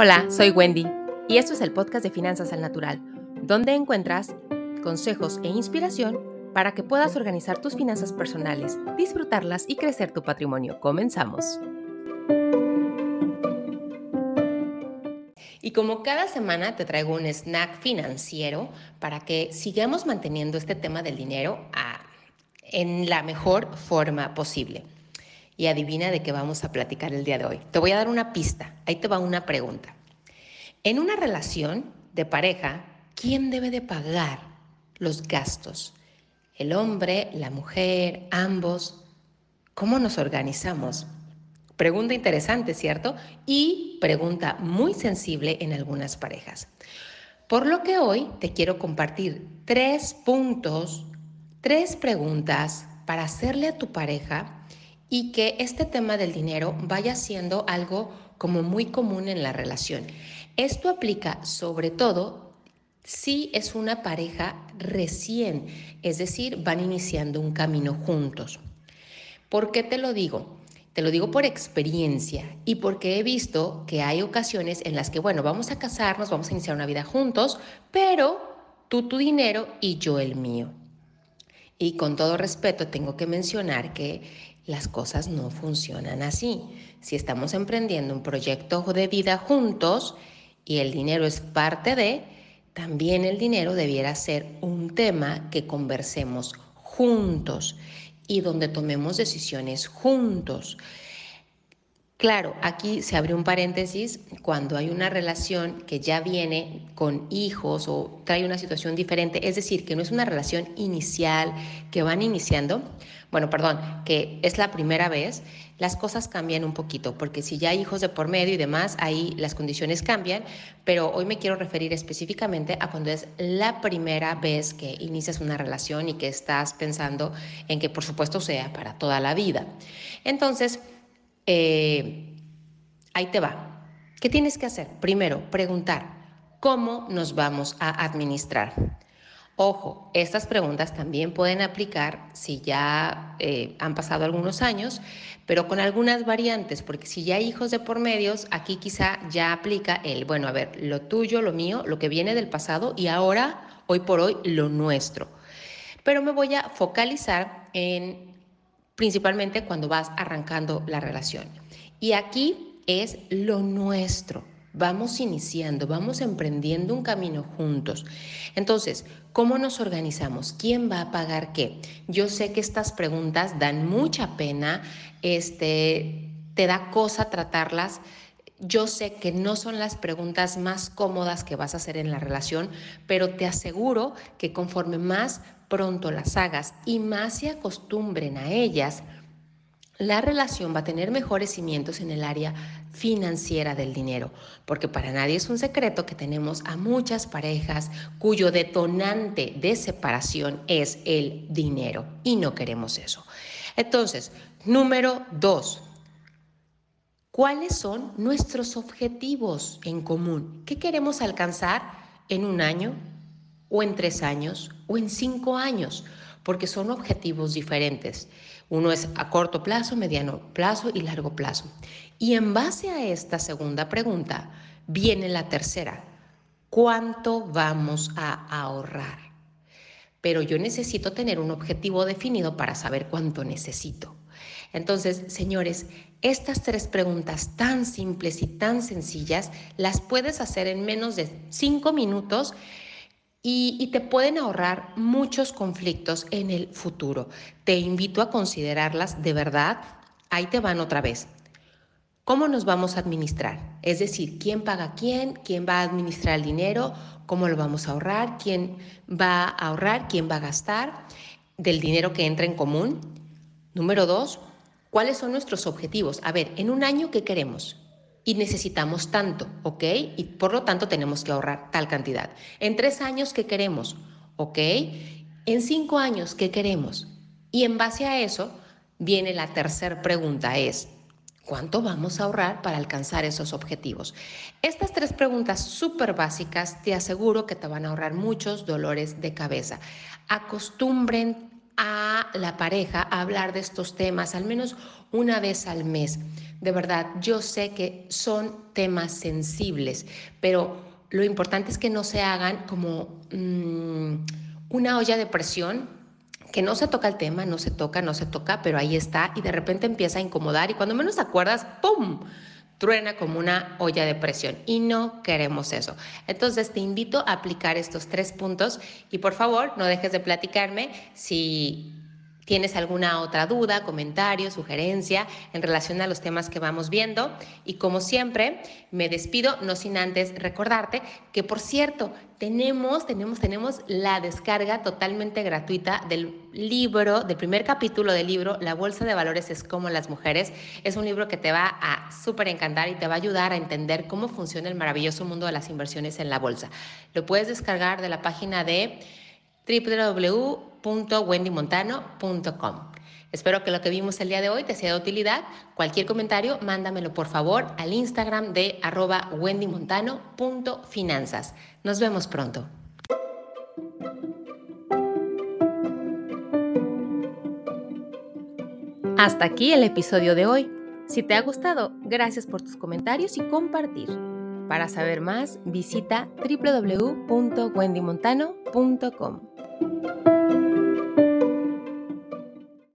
Hola, soy Wendy y esto es el podcast de Finanzas al Natural, donde encuentras consejos e inspiración para que puedas organizar tus finanzas personales, disfrutarlas y crecer tu patrimonio. Comenzamos. Y como cada semana te traigo un snack financiero para que sigamos manteniendo este tema del dinero en la mejor forma posible y adivina de qué vamos a platicar el día de hoy. Te voy a dar una pista, ahí te va una pregunta. En una relación de pareja, ¿quién debe de pagar los gastos? ¿El hombre, la mujer, ambos? ¿Cómo nos organizamos? Pregunta interesante, ¿cierto? Y pregunta muy sensible en algunas parejas. Por lo que hoy te quiero compartir tres puntos, tres preguntas para hacerle a tu pareja y que este tema del dinero vaya siendo algo como muy común en la relación. Esto aplica sobre todo si es una pareja recién, es decir, van iniciando un camino juntos. ¿Por qué te lo digo? Te lo digo por experiencia y porque he visto que hay ocasiones en las que, bueno, vamos a casarnos, vamos a iniciar una vida juntos, pero tú tu dinero y yo el mío. Y con todo respeto tengo que mencionar que las cosas no funcionan así. Si estamos emprendiendo un proyecto de vida juntos y el dinero es parte de, también el dinero debiera ser un tema que conversemos juntos y donde tomemos decisiones juntos. Claro, aquí se abre un paréntesis cuando hay una relación que ya viene con hijos o trae una situación diferente, es decir, que no es una relación inicial que van iniciando, bueno, perdón, que es la primera vez, las cosas cambian un poquito, porque si ya hay hijos de por medio y demás, ahí las condiciones cambian, pero hoy me quiero referir específicamente a cuando es la primera vez que inicias una relación y que estás pensando en que por supuesto sea para toda la vida. Entonces, eh, ahí te va. ¿Qué tienes que hacer? Primero, preguntar, ¿cómo nos vamos a administrar? Ojo, estas preguntas también pueden aplicar si ya eh, han pasado algunos años, pero con algunas variantes, porque si ya hay hijos de por medios, aquí quizá ya aplica el, bueno, a ver, lo tuyo, lo mío, lo que viene del pasado y ahora, hoy por hoy, lo nuestro. Pero me voy a focalizar en principalmente cuando vas arrancando la relación. Y aquí es lo nuestro. Vamos iniciando, vamos emprendiendo un camino juntos. Entonces, ¿cómo nos organizamos? ¿Quién va a pagar qué? Yo sé que estas preguntas dan mucha pena, este, te da cosa tratarlas. Yo sé que no son las preguntas más cómodas que vas a hacer en la relación, pero te aseguro que conforme más pronto las hagas y más se acostumbren a ellas, la relación va a tener mejores cimientos en el área financiera del dinero, porque para nadie es un secreto que tenemos a muchas parejas cuyo detonante de separación es el dinero y no queremos eso. Entonces, número dos, ¿cuáles son nuestros objetivos en común? ¿Qué queremos alcanzar en un año, o en tres años o en cinco años, porque son objetivos diferentes. Uno es a corto plazo, mediano plazo y largo plazo. Y en base a esta segunda pregunta viene la tercera. ¿Cuánto vamos a ahorrar? Pero yo necesito tener un objetivo definido para saber cuánto necesito. Entonces, señores, estas tres preguntas tan simples y tan sencillas las puedes hacer en menos de cinco minutos y, te pueden ahorrar muchos conflictos en el futuro. Te invito a considerarlas de verdad. Ahí te van otra vez. ¿Cómo nos vamos a administrar? Es decir, ¿quién paga quién? ¿Quién va a administrar el dinero? ¿Cómo lo vamos a ahorrar? ¿Quién va a ahorrar? ¿Quién va a gastar del dinero que entra en común? Número dos, ¿cuáles son nuestros objetivos? A ver, en un año, ¿qué queremos? y necesitamos tanto, ¿ok? Y por lo tanto tenemos que ahorrar tal cantidad. En tres años, ¿qué queremos? ¿Ok? En cinco años, ¿qué queremos? Y en base a eso viene la tercera pregunta, es, ¿cuánto vamos a ahorrar para alcanzar esos objetivos? Estas tres preguntas súper básicas te aseguro que te van a ahorrar muchos dolores de cabeza. Acostumbren a la pareja hablar de estos temas al menos una vez al mes. De verdad, yo sé que son temas sensibles, pero lo importante es que no se hagan como mm, una olla de presión que no se toca el tema, no se toca, no se toca, pero ahí está y de repente empieza a incomodar y cuando menos te acuerdas, ¡pum! Truena como una olla de presión y no queremos eso. Entonces te invito a aplicar estos tres puntos y por favor no dejes de platicarme si tienes alguna otra duda, comentario, sugerencia en relación a los temas que vamos viendo. Y como siempre, me despido, no sin antes recordarte que, por cierto, tenemos, tenemos, tenemos la descarga totalmente gratuita del libro, del primer capítulo del libro, La Bolsa de Valores es como las mujeres. Es un libro que te va a súper encantar y te va a ayudar a entender cómo funciona el maravilloso mundo de las inversiones en la bolsa. Lo puedes descargar de la página de www.wendymontano.com. Espero que lo que vimos el día de hoy te sea de utilidad. Cualquier comentario, mándamelo por favor al Instagram de arroba wendymontano.finanzas. Nos vemos pronto. Hasta aquí el episodio de hoy. Si te ha gustado, gracias por tus comentarios y compartir. Para saber más, visita www.wendymontano.com.